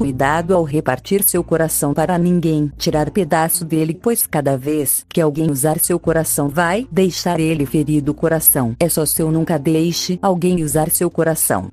cuidado ao repartir seu coração para ninguém tirar pedaço dele, pois cada vez que alguém usar seu coração vai deixar ele ferido o coração. É só seu nunca deixe alguém usar seu coração.